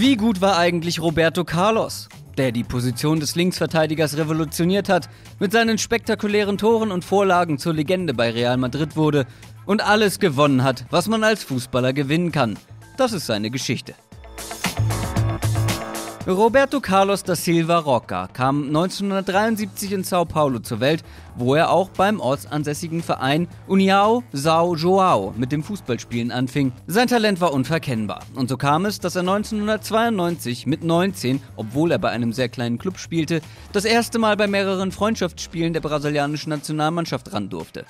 Wie gut war eigentlich Roberto Carlos? der die Position des Linksverteidigers revolutioniert hat, mit seinen spektakulären Toren und Vorlagen zur Legende bei Real Madrid wurde und alles gewonnen hat, was man als Fußballer gewinnen kann. Das ist seine Geschichte. Roberto Carlos da Silva Roca kam 1973 in Sao Paulo zur Welt, wo er auch beim ortsansässigen Verein União São João mit dem Fußballspielen anfing. Sein Talent war unverkennbar und so kam es, dass er 1992 mit 19, obwohl er bei einem sehr kleinen Club spielte, das erste Mal bei mehreren Freundschaftsspielen der brasilianischen Nationalmannschaft ran durfte.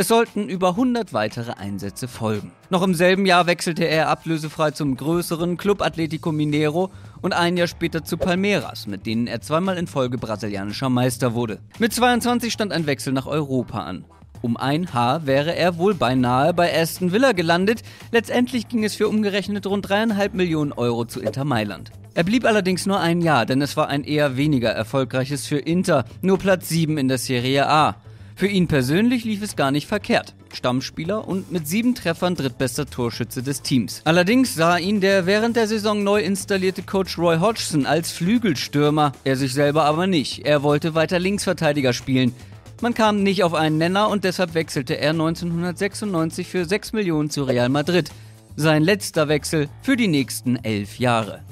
Es sollten über 100 weitere Einsätze folgen. Noch im selben Jahr wechselte er ablösefrei zum größeren Club Atletico Mineiro und ein Jahr später zu Palmeiras, mit denen er zweimal in Folge brasilianischer Meister wurde. Mit 22 stand ein Wechsel nach Europa an. Um ein Haar wäre er wohl beinahe bei Aston Villa gelandet. Letztendlich ging es für umgerechnet rund dreieinhalb Millionen Euro zu Inter Mailand. Er blieb allerdings nur ein Jahr, denn es war ein eher weniger erfolgreiches für Inter, nur Platz 7 in der Serie A. Für ihn persönlich lief es gar nicht verkehrt. Stammspieler und mit sieben Treffern drittbester Torschütze des Teams. Allerdings sah ihn der während der Saison neu installierte Coach Roy Hodgson als Flügelstürmer, er sich selber aber nicht. Er wollte weiter Linksverteidiger spielen. Man kam nicht auf einen Nenner und deshalb wechselte er 1996 für 6 Millionen zu Real Madrid. Sein letzter Wechsel für die nächsten elf Jahre.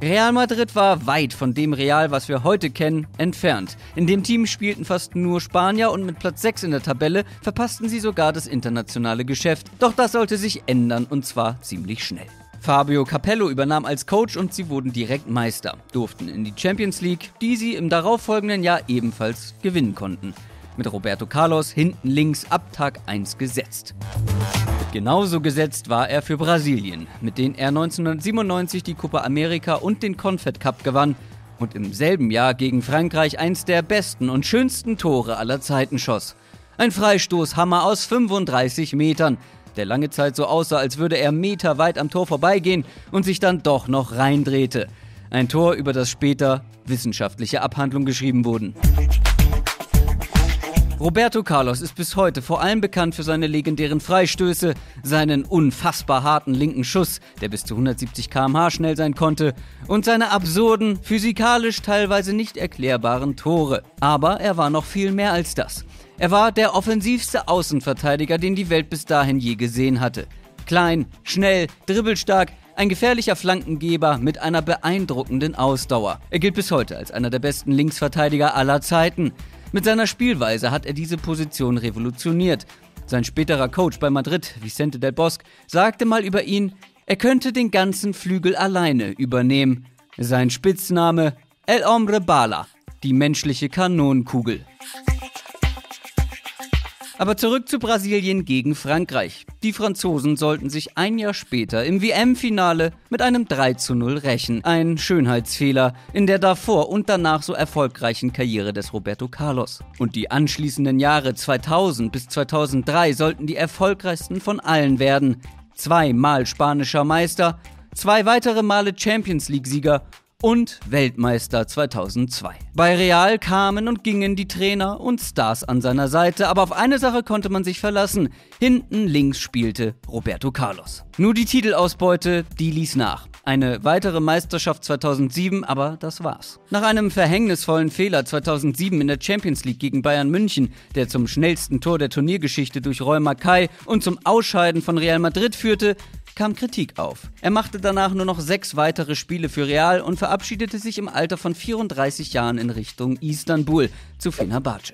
Real Madrid war weit von dem Real, was wir heute kennen, entfernt. In dem Team spielten fast nur Spanier und mit Platz 6 in der Tabelle verpassten sie sogar das internationale Geschäft. Doch das sollte sich ändern und zwar ziemlich schnell. Fabio Capello übernahm als Coach und sie wurden direkt Meister, durften in die Champions League, die sie im darauffolgenden Jahr ebenfalls gewinnen konnten. Mit Roberto Carlos hinten links ab Tag 1 gesetzt. Genauso gesetzt war er für Brasilien, mit denen er 1997 die Copa America und den Confed Cup gewann und im selben Jahr gegen Frankreich eins der besten und schönsten Tore aller Zeiten schoss. Ein Freistoßhammer aus 35 Metern, der lange Zeit so aussah, als würde er meterweit am Tor vorbeigehen und sich dann doch noch reindrehte. Ein Tor, über das später wissenschaftliche Abhandlungen geschrieben wurden. Roberto Carlos ist bis heute vor allem bekannt für seine legendären Freistöße, seinen unfassbar harten linken Schuss, der bis zu 170 km/h schnell sein konnte, und seine absurden, physikalisch teilweise nicht erklärbaren Tore. Aber er war noch viel mehr als das. Er war der offensivste Außenverteidiger, den die Welt bis dahin je gesehen hatte. Klein, schnell, dribbelstark, ein gefährlicher Flankengeber mit einer beeindruckenden Ausdauer. Er gilt bis heute als einer der besten Linksverteidiger aller Zeiten. Mit seiner Spielweise hat er diese Position revolutioniert. Sein späterer Coach bei Madrid, Vicente del Bosque, sagte mal über ihn, er könnte den ganzen Flügel alleine übernehmen. Sein Spitzname El Hombre Bala, die menschliche Kanonenkugel. Aber zurück zu Brasilien gegen Frankreich. Die Franzosen sollten sich ein Jahr später im WM-Finale mit einem 3 zu 0 rächen. Ein Schönheitsfehler in der davor und danach so erfolgreichen Karriere des Roberto Carlos. Und die anschließenden Jahre 2000 bis 2003 sollten die erfolgreichsten von allen werden. Zweimal spanischer Meister, zwei weitere Male Champions League-Sieger und Weltmeister 2002. Bei Real kamen und gingen die Trainer und Stars an seiner Seite, aber auf eine Sache konnte man sich verlassen. Hinten links spielte Roberto Carlos. Nur die Titelausbeute, die ließ nach. Eine weitere Meisterschaft 2007, aber das war's. Nach einem verhängnisvollen Fehler 2007 in der Champions League gegen Bayern München, der zum schnellsten Tor der Turniergeschichte durch Roy Mackay und zum Ausscheiden von Real Madrid führte, kam Kritik auf. Er machte danach nur noch sechs weitere Spiele für Real und verabschiedete sich im Alter von 34 Jahren in Richtung Istanbul zu Fenerbahce.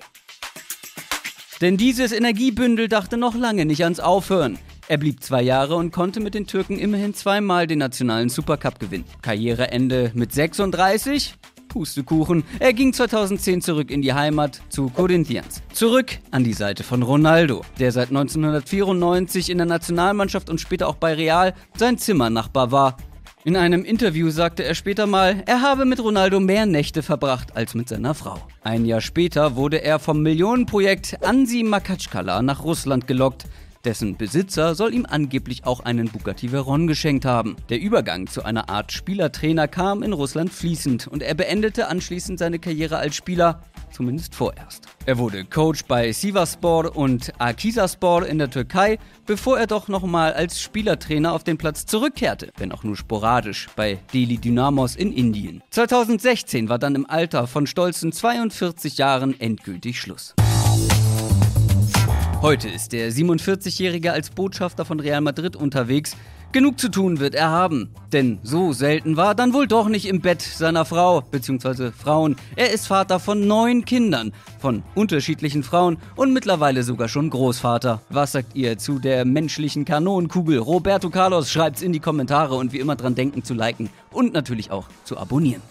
Denn dieses Energiebündel dachte noch lange nicht ans Aufhören. Er blieb zwei Jahre und konnte mit den Türken immerhin zweimal den nationalen Supercup gewinnen. Karriereende mit 36? Pustekuchen. Er ging 2010 zurück in die Heimat zu Corinthians. Zurück an die Seite von Ronaldo, der seit 1994 in der Nationalmannschaft und später auch bei Real sein Zimmernachbar war. In einem Interview sagte er später mal, er habe mit Ronaldo mehr Nächte verbracht als mit seiner Frau. Ein Jahr später wurde er vom Millionenprojekt Ansi Makatschkala nach Russland gelockt. Dessen Besitzer soll ihm angeblich auch einen Bugatti Veyron geschenkt haben. Der Übergang zu einer Art Spielertrainer kam in Russland fließend und er beendete anschließend seine Karriere als Spieler zumindest vorerst. Er wurde Coach bei Sivasspor und Akisaspor in der Türkei, bevor er doch nochmal als Spielertrainer auf den Platz zurückkehrte, wenn auch nur sporadisch, bei Delhi Dynamos in Indien. 2016 war dann im Alter von stolzen 42 Jahren endgültig Schluss. Heute ist der 47-Jährige als Botschafter von Real Madrid unterwegs. Genug zu tun wird er haben. Denn so selten war dann wohl doch nicht im Bett seiner Frau bzw. Frauen. Er ist Vater von neun Kindern, von unterschiedlichen Frauen und mittlerweile sogar schon Großvater. Was sagt ihr zu der menschlichen Kanonenkugel? Roberto Carlos schreibt's in die Kommentare und wie immer dran denken zu liken und natürlich auch zu abonnieren.